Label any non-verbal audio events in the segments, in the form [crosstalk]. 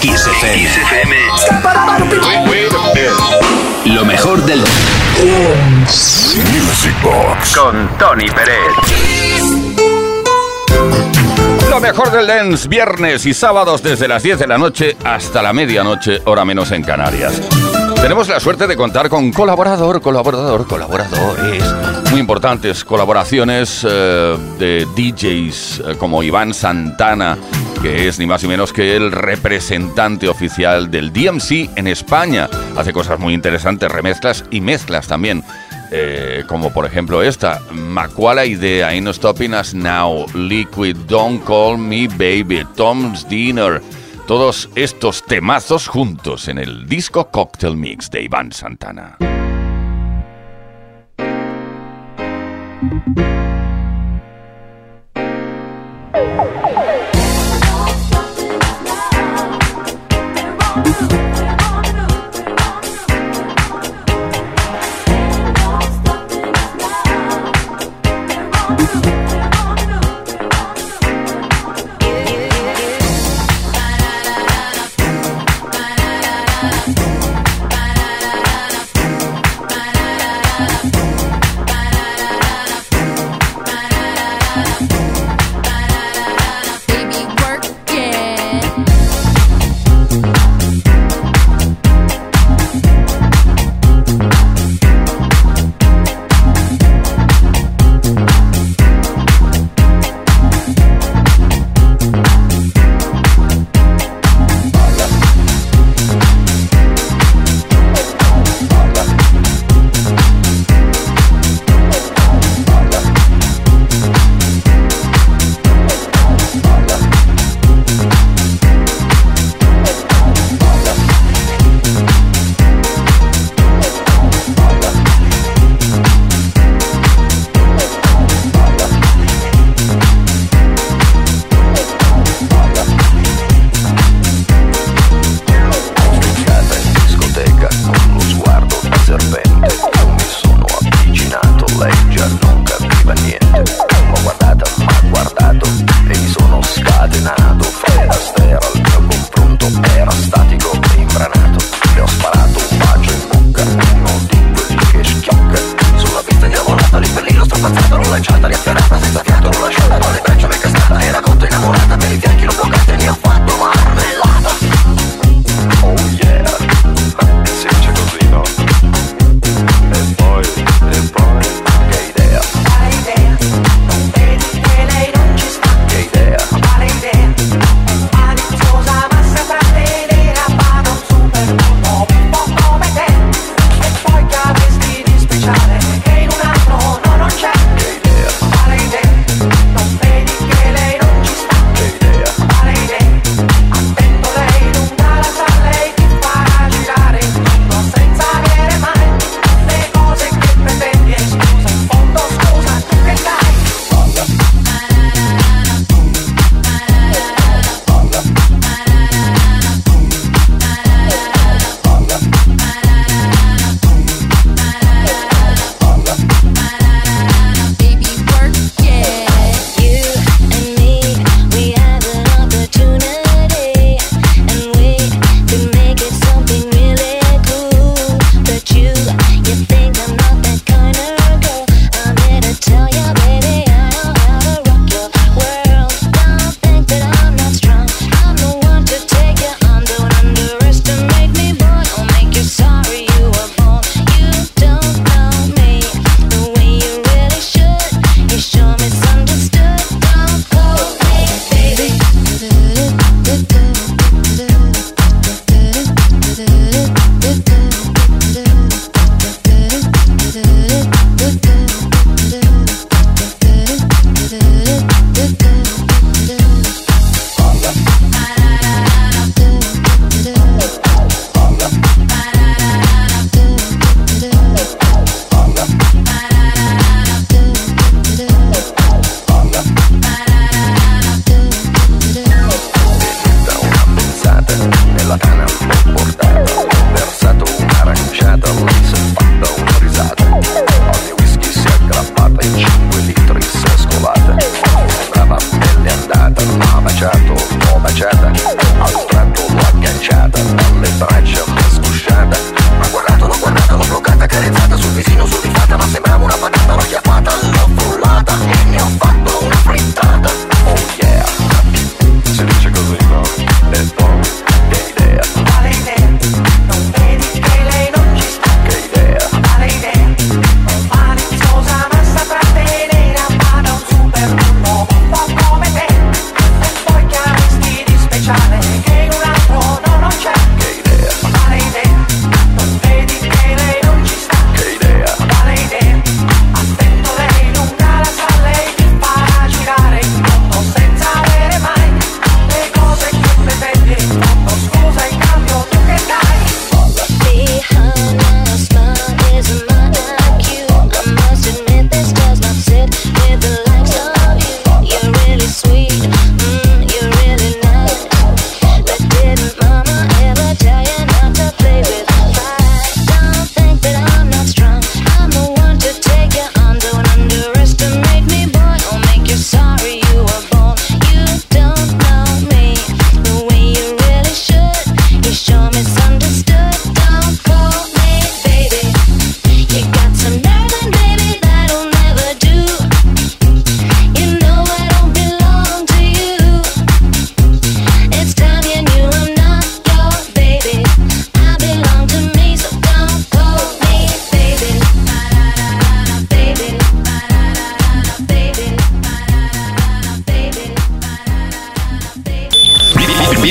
XFM. Lo mejor del Music Box con Tony Pérez. Lo mejor del dance, viernes y sábados desde las 10 de la noche hasta la medianoche, hora menos en Canarias. Tenemos la suerte de contar con colaborador, colaborador, colaboradores muy importantes, colaboraciones eh, de DJs eh, como Iván Santana, que es ni más ni menos que el representante oficial del DMC en España. Hace cosas muy interesantes, remezclas y mezclas también. Eh, como por ejemplo esta, Macuala Idea, No Stopping Us Now, Liquid, Don't Call Me Baby, Tom's Dinner, todos estos temazos juntos en el disco Cocktail Mix de Iván Santana.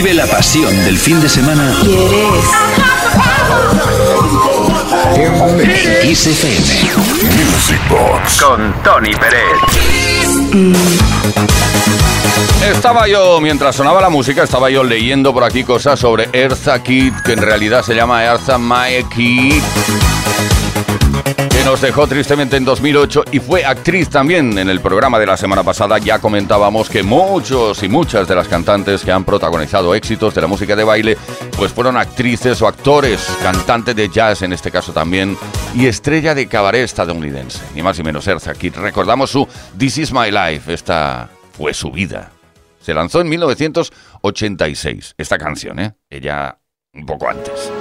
Vive la pasión del fin de semana. ¿Quieres? Kiss FM. Music Box. Con Tony Pérez. Estaba yo, mientras sonaba la música, estaba yo leyendo por aquí cosas sobre Eartha Kitt, que en realidad se llama Eartha Mae Kitt nos dejó tristemente en 2008 y fue actriz también. En el programa de la semana pasada ya comentábamos que muchos y muchas de las cantantes que han protagonizado éxitos de la música de baile, pues fueron actrices o actores, cantantes de jazz en este caso también, y estrella de cabaret estadounidense, ni más ni menos Erza Aquí Recordamos su This Is My Life, esta fue su vida. Se lanzó en 1986, esta canción, ¿eh? Ella un poco antes.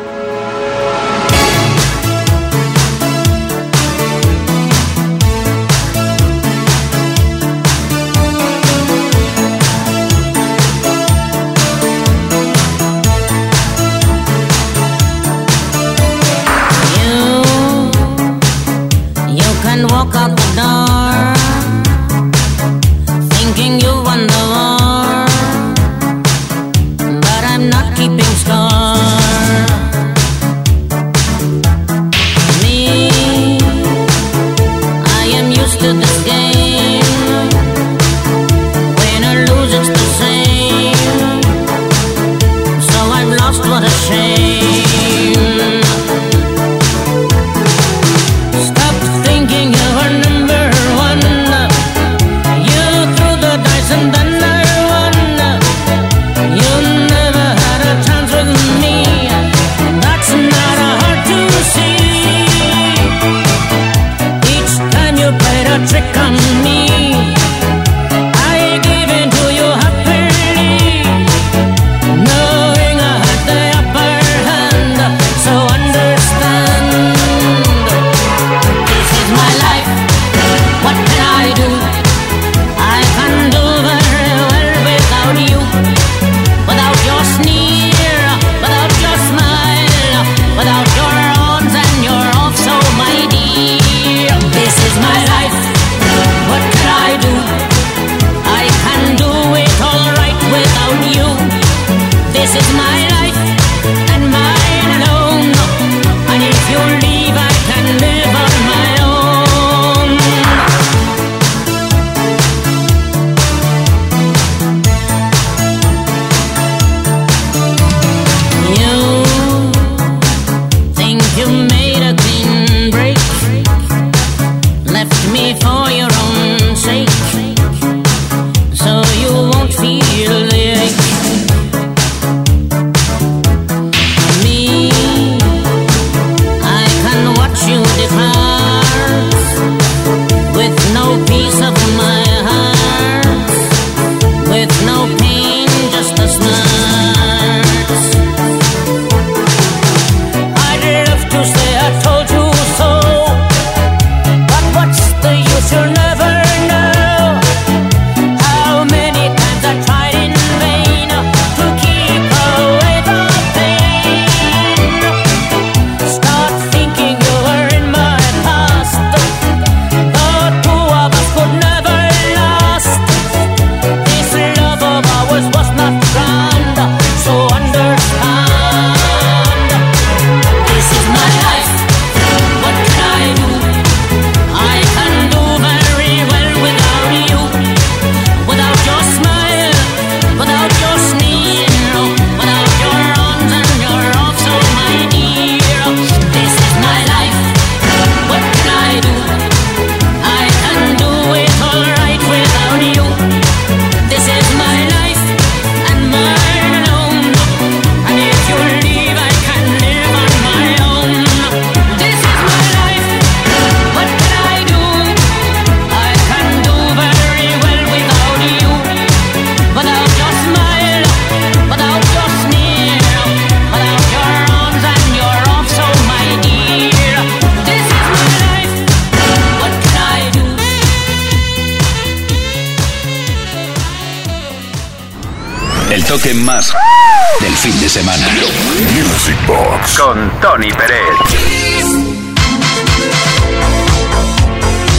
Walk out the door thinking you won the war, but I'm not keeping score. Me, I am used to this game. Win or lose, it's the same. So I've lost, what a shame.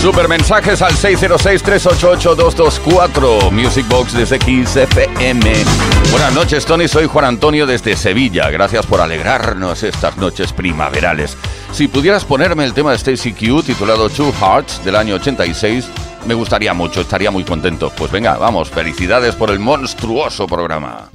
Super mensajes al 606-388-224. Music Box desde XFM. Buenas noches, Tony. Soy Juan Antonio desde Sevilla. Gracias por alegrarnos estas noches primaverales. Si pudieras ponerme el tema de Stacy Q titulado Two Hearts del año 86, me gustaría mucho, estaría muy contento. Pues venga, vamos, felicidades por el monstruoso programa.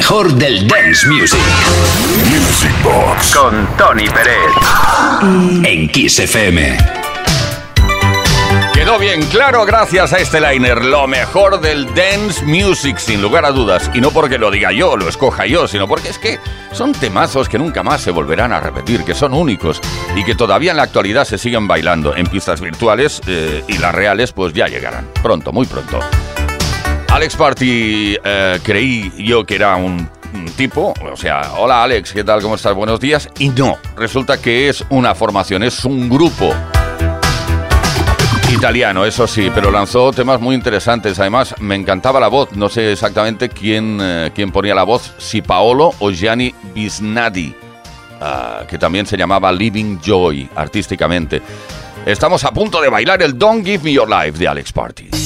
Mejor del dance music. Music Box. Con Tony Pérez. En Kiss FM. Quedó bien claro gracias a este liner, lo mejor del dance music, sin lugar a dudas. Y no porque lo diga yo, lo escoja yo, sino porque es que son temazos que nunca más se volverán a repetir, que son únicos y que todavía en la actualidad se siguen bailando en pistas virtuales eh, y las reales pues ya llegarán. Pronto, muy pronto. Alex Party eh, creí yo que era un, tipo, o sea, hola Alex, ¿qué tal? ¿Cómo estás? Buenos días. Y no, resulta que es una formación, es un grupo italiano, eso sí, pero lanzó temas muy interesantes. Además, me encantaba la voz, no sé exactamente quién, eh, quién ponía la voz, si Paolo o Gianni Bisnadi, ah, que también se llamaba Living Joy artísticamente. Estamos a punto de bailar el Don't Give Me Your Life de Alex Party.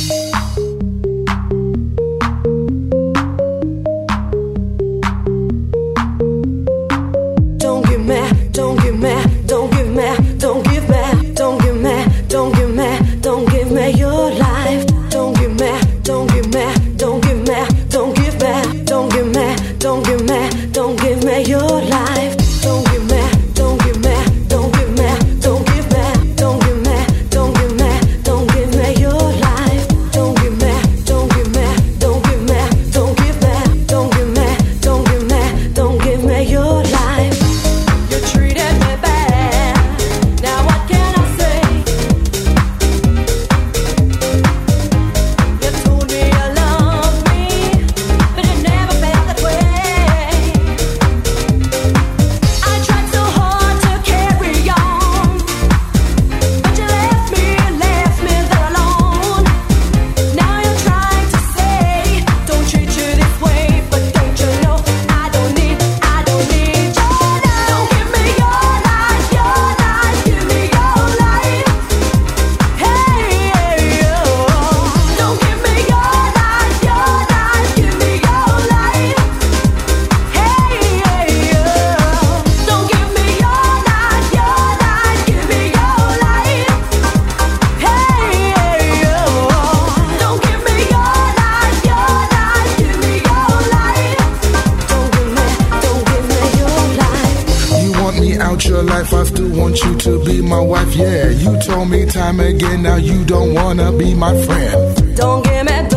your life, I still want you to be my wife. Yeah, you told me time again, now you don't wanna be my friend. Don't get mad.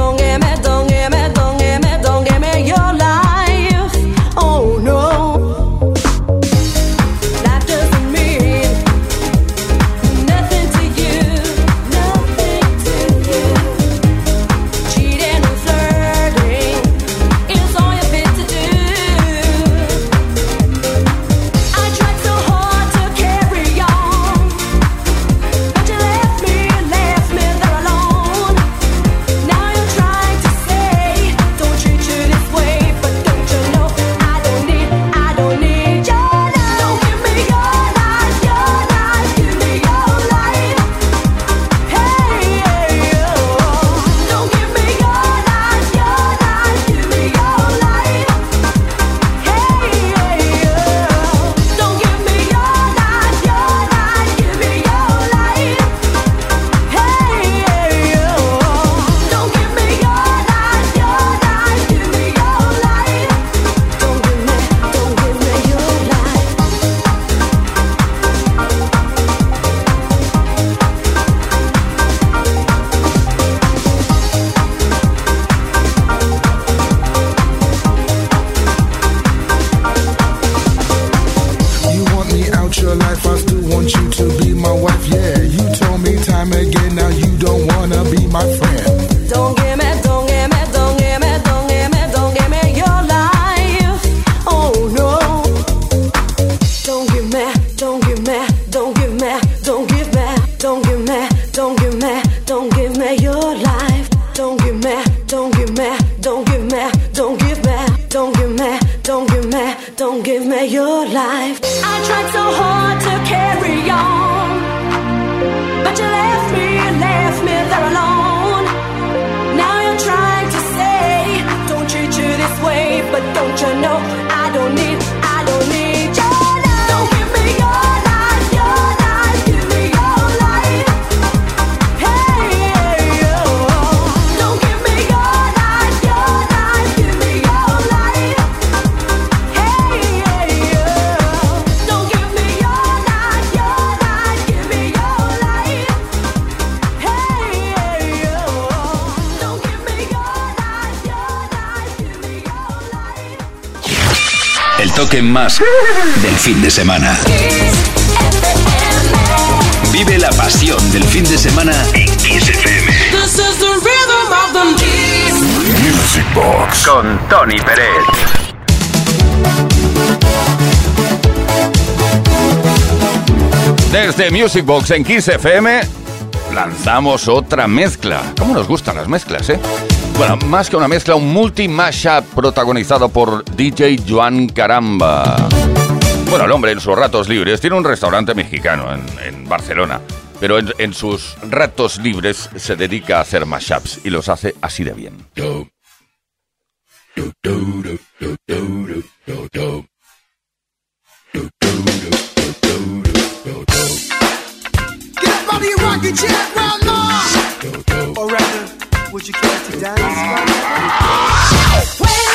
my friend. Don't get más del fin de semana. Vive la pasión del fin de semana en Kiss FM. Music Box con Tony Pérez. Desde Music Box en Kiss FM lanzamos otra mezcla. ¿Cómo nos gustan las mezclas, eh? Bueno, más que una mezcla, un multi-mashup protagonizado por DJ Joan Caramba. Bueno, el hombre en sus ratos libres tiene un restaurante mexicano en, Barcelona. pero en, en sus ratos libres se dedica a hacer mashups y los hace así de bien. Get up out of your rocking chair right now. Or rather, would you care to dance? You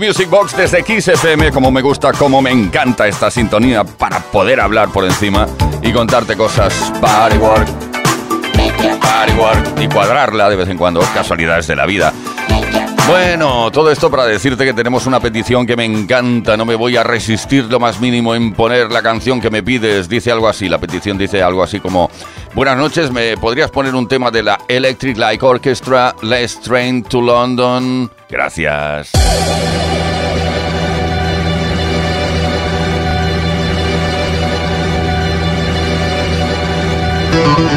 Music Box desde Kiss FM, como me gusta, como me encanta esta sintonía para poder hablar por encima y contarte cosas. Party work, party work y cuadrarla de vez en cuando, casualidades de la vida. Bueno, todo esto para decirte que tenemos una petición que me encanta, no me voy a resistir lo más mínimo en poner la canción que me pides. Dice algo así, la petición dice algo así como, buenas noches, ¿me podrías poner un tema de la Electric Light Orchestra, Let's Train to London? Gracias. Woo!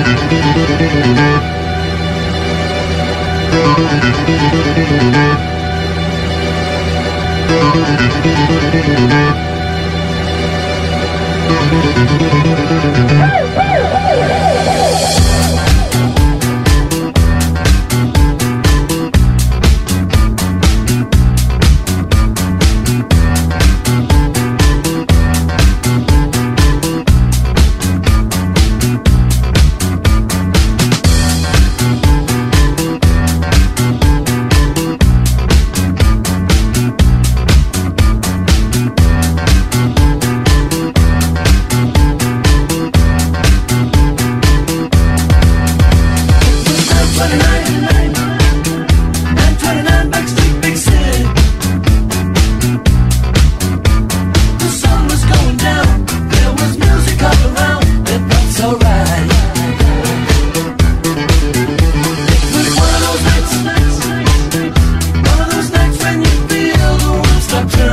Doctor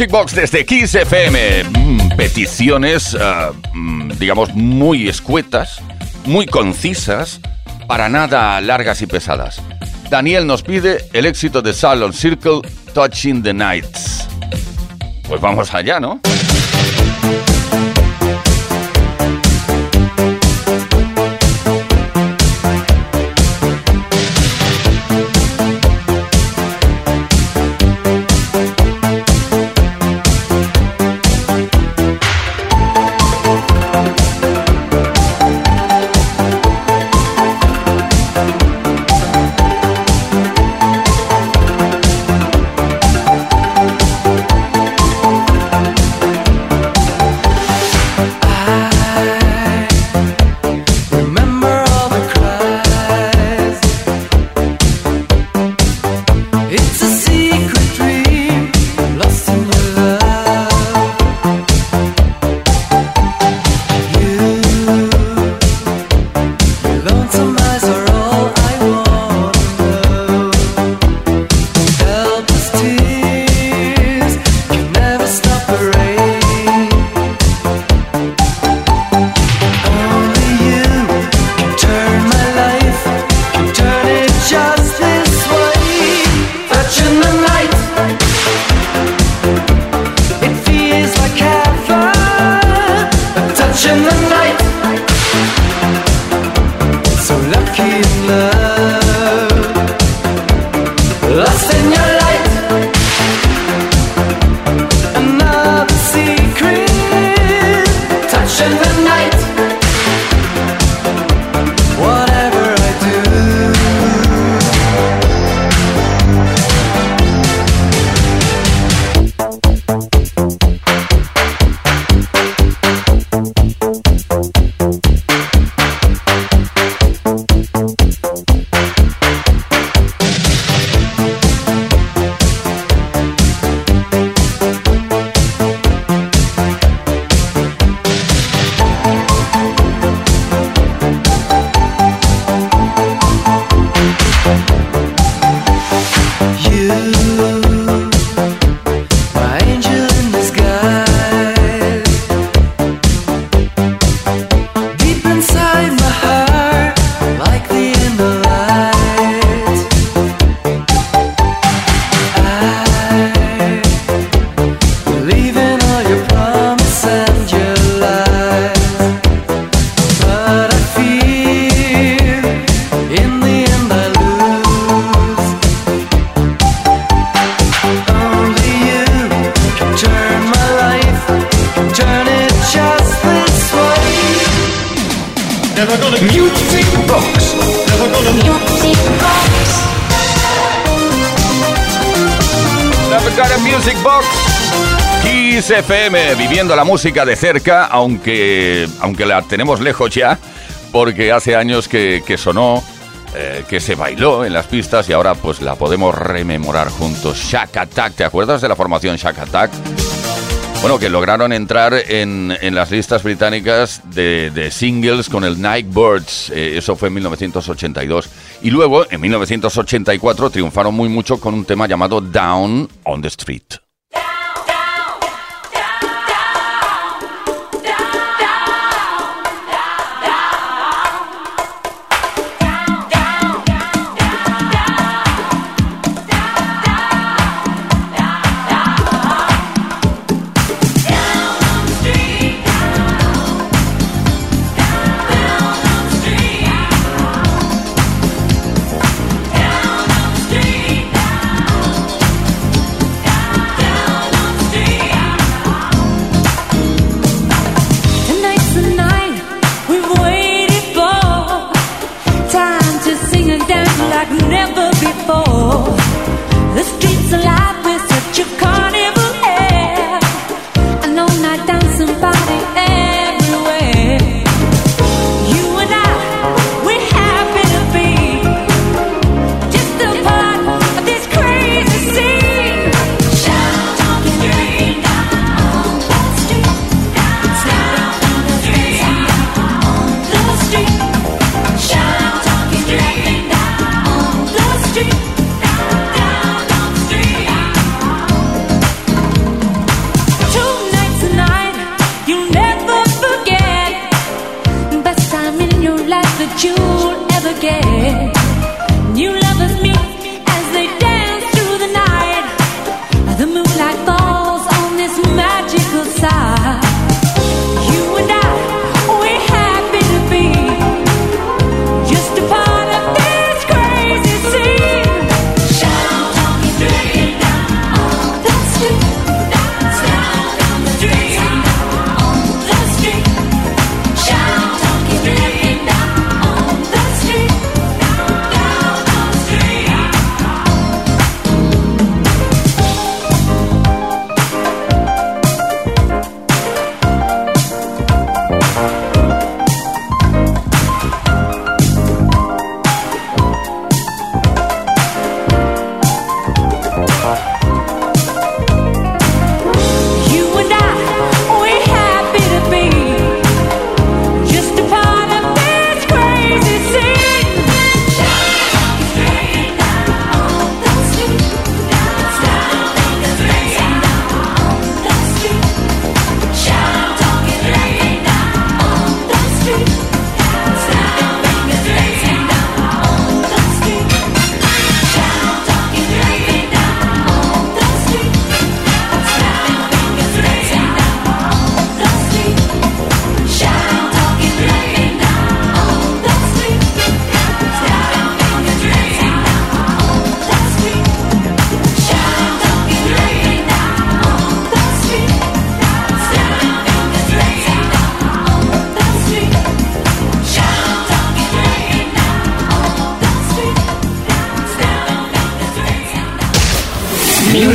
Music desde Kiss FM. Mm, peticiones, ah, mm, digamos, muy escuetas, muy concisas, para nada largas y pesadas. Daniel nos pide el éxito de Salon Circle, Touching the Nights. Pues vamos allá, ¿no? La música de cerca, aunque, aunque la tenemos lejos ya, porque hace años que, que sonó, eh, que se bailó en las pistas y ahora pues la podemos rememorar juntos. Shack Attack, ¿te acuerdas de la formación Shack Attack? Bueno, que lograron entrar en, en las listas británicas de, singles con el Nightbirds, eh, eso fue en 1982. Y luego, en 1984, triunfaron muy mucho con un tema llamado Down on the Street.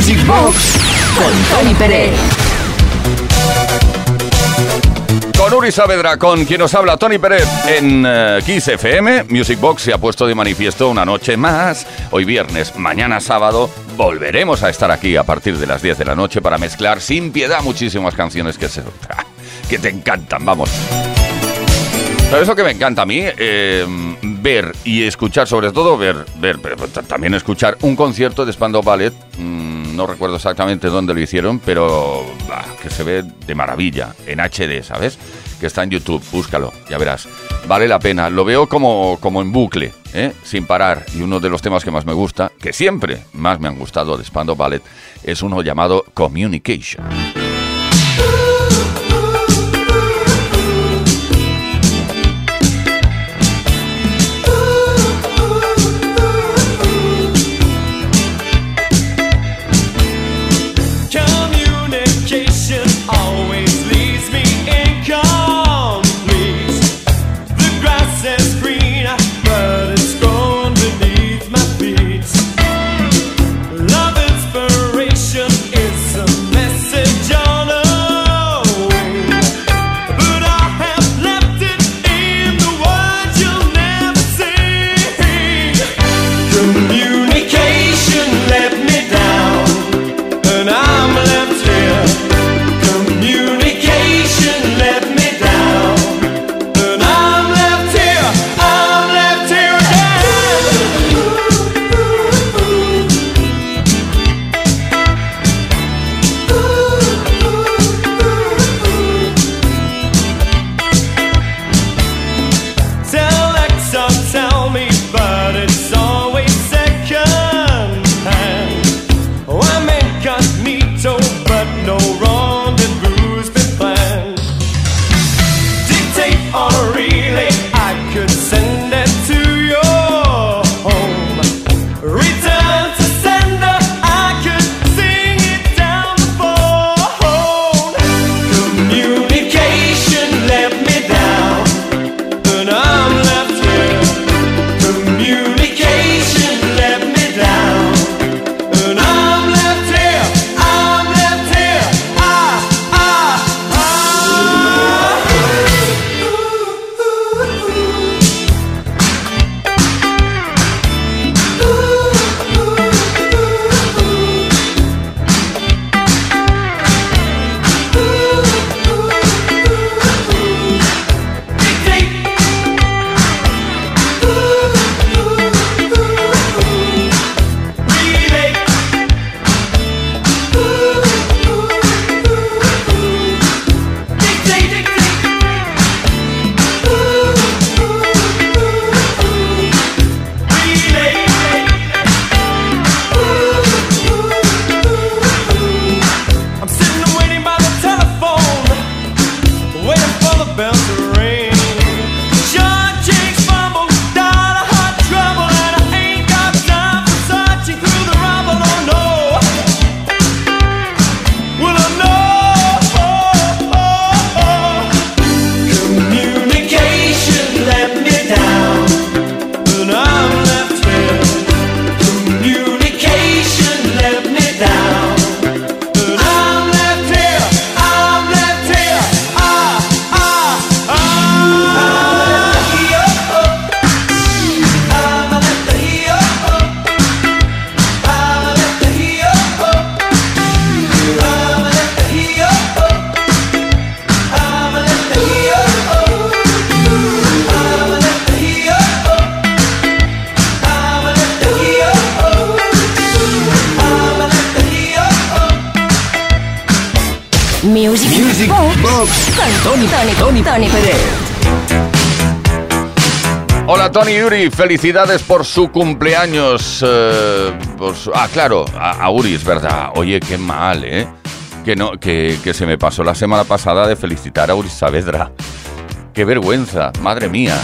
Music Box con Tony Pérez. Con Uri Saavedra, con quien nos habla Tony Pérez en eh, Kiss FM, Music Box se ha puesto de manifiesto una noche más. Hoy viernes, mañana sábado, volveremos a estar aquí a partir de las 10 de la noche para mezclar sin piedad muchísimas canciones que, se, [laughs] que te encantan, vamos. ¿Sabes lo que me encanta a mí? Eh, ver y escuchar, sobre todo ver, ver, pero también escuchar un concierto de Spandau Ballet. mm, no recuerdo exactamente dónde lo hicieron, pero que se ve de maravilla, en HD, ¿sabes? Que está en YouTube, búscalo, ya verás. Vale la pena, lo veo como, como en bucle, ¿eh? sin parar. Y uno de los temas que más me gusta, que siempre más me han gustado de Spandau Ballet, es uno llamado. Communication Felicidades por su cumpleaños. eh, ah, claro, a, a Uri, es verdad. Oye, qué mal, ¿eh? Que, no, que, que se me pasó la semana pasada de felicitar a Uri Saavedra. Qué vergüenza, madre mía.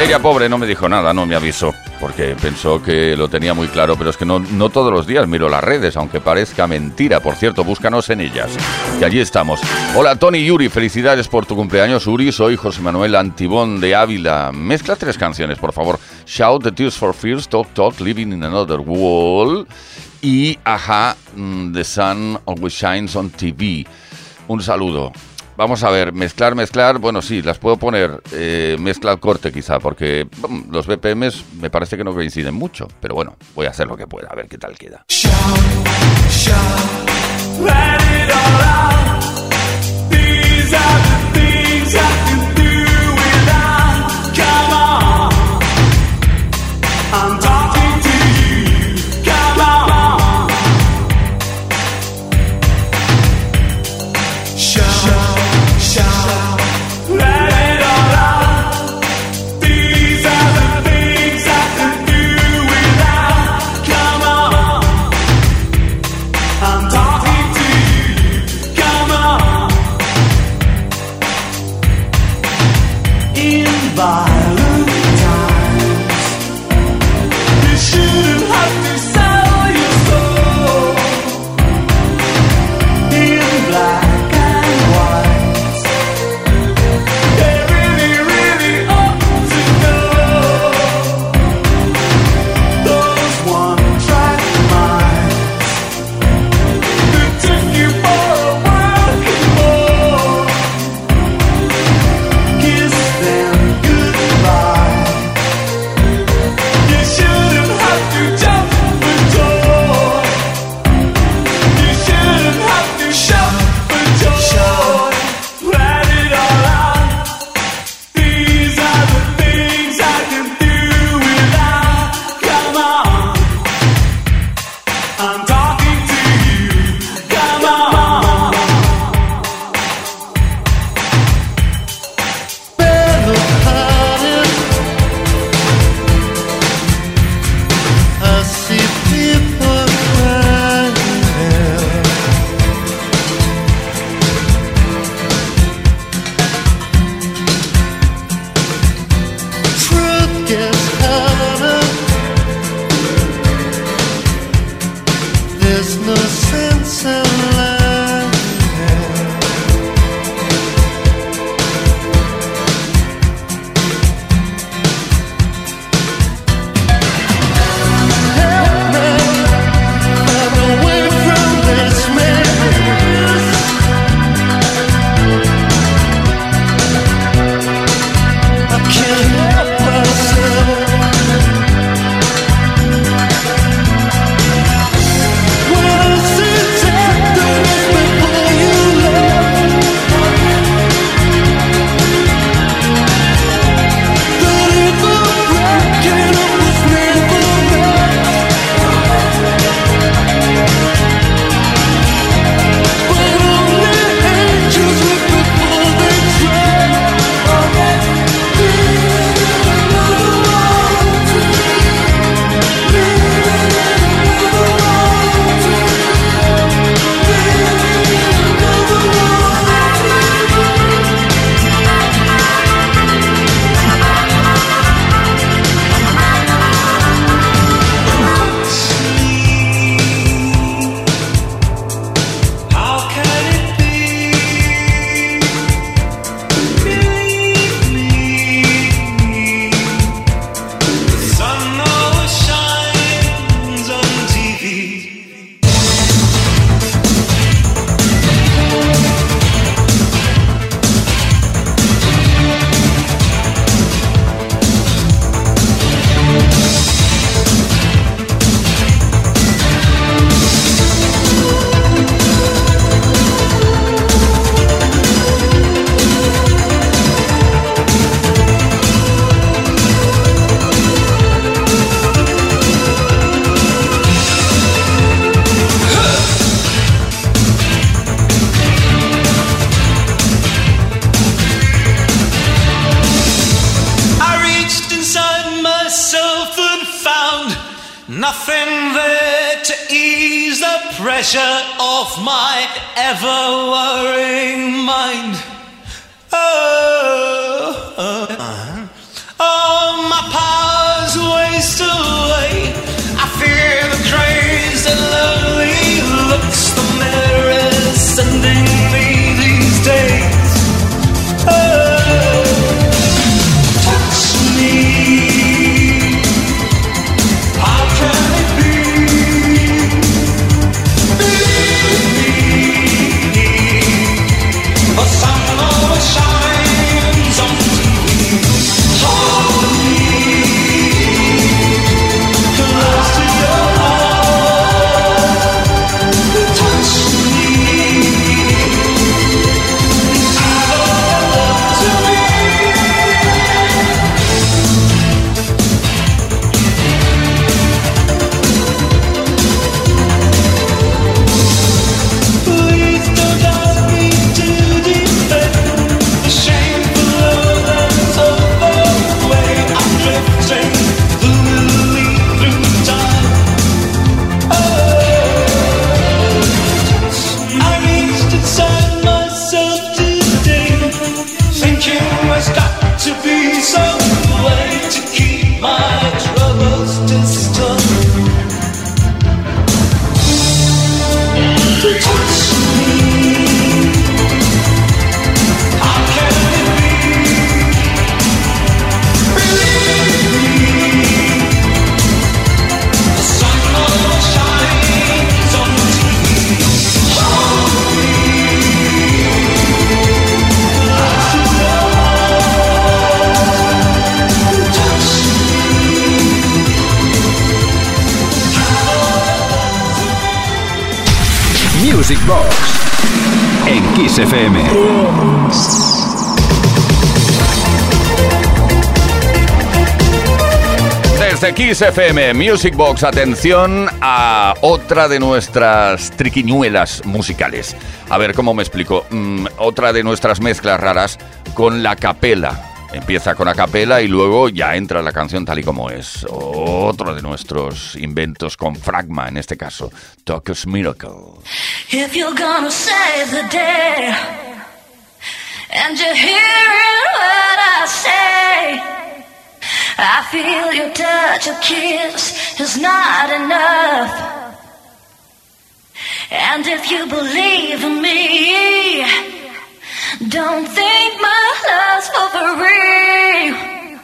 Ella, pobre, no me dijo nada, no me avisó, porque pensó que lo tenía muy claro, pero es que no, no todos los días miro las redes, aunque parezca mentira. Por cierto, búscanos en ellas, que allí estamos. Hola, Tony Yuri, felicidades por tu cumpleaños, Uri. Soy José Manuel Antibón de Ávila. Mezcla tres canciones, por favor. Shout the Tears for Fears, Talk Talk, Living in Another World y Aja, mm, The Sun Always Shines on TV. Un saludo. Vamos a ver, mezclar, mezclar, bueno, sí, las puedo poner, eh, mezcla al corte quizá, porque mm, los BPMs me parece que no coinciden mucho, pero bueno, voy a hacer lo que pueda, a ver qué tal queda. Music Box en Kiss FM. Desde Kiss FM Music Box, atención a otra de nuestras triquiñuelas musicales. A ver cómo me explico. Mm, otra de nuestras mezclas raras con la capela. Empieza con capela y luego ya entra la canción tal y como es. Otro de nuestros inventos con fragma, en este caso, Tocus Miracle. If you're gonna save the day, and you're hearing what I say, I feel your touch, your kiss is not enough. And if you believe in me, don't think my love's for free.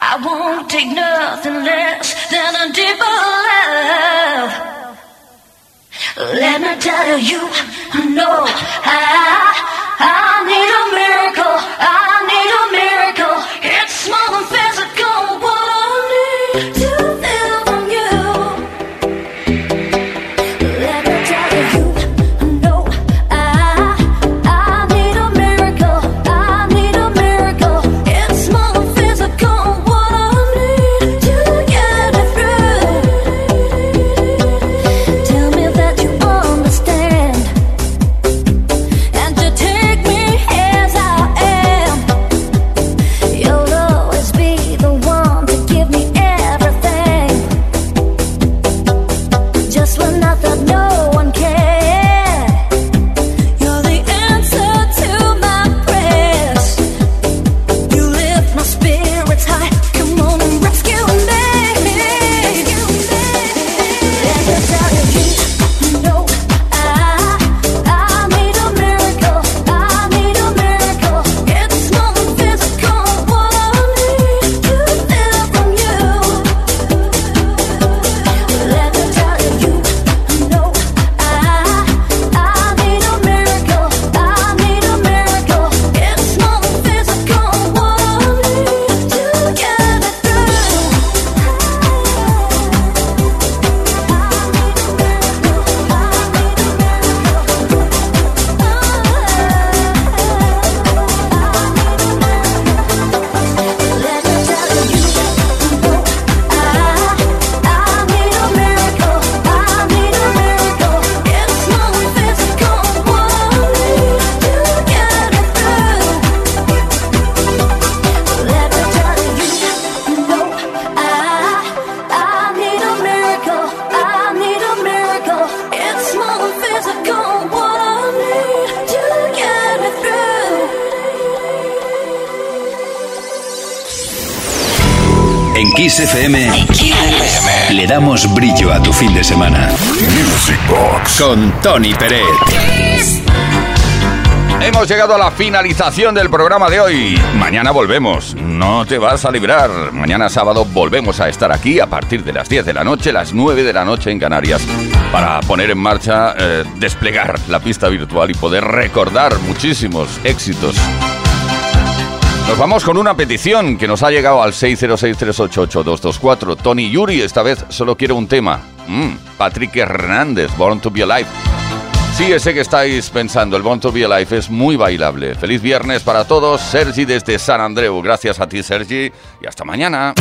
I won't take nothing less than a deeper love. Let me tell you, no, I, I need a miracle. I need a miracle. It's more than physical. Kiss FM, le damos brillo a tu fin de semana. Music Box. Con Tony Peret. Hemos llegado a la finalización del programa de hoy. Mañana volvemos. No te vas a librar. Mañana sábado volvemos a estar aquí a partir de las 10 de la noche, las 9 de la noche en Canarias, para poner en marcha, eh, desplegar la pista virtual y poder recordar muchísimos éxitos. Nos vamos con una petición que nos ha llegado al 606-388-224. Tony Yuri esta vez solo quiere un tema. Mm, Patrick Hernández, Born to be Alive. Sí, ese que estáis pensando, el Born to be Alive es muy bailable. Feliz viernes para todos. Sergi desde San Andreu. Gracias a ti, Sergi. Y hasta mañana.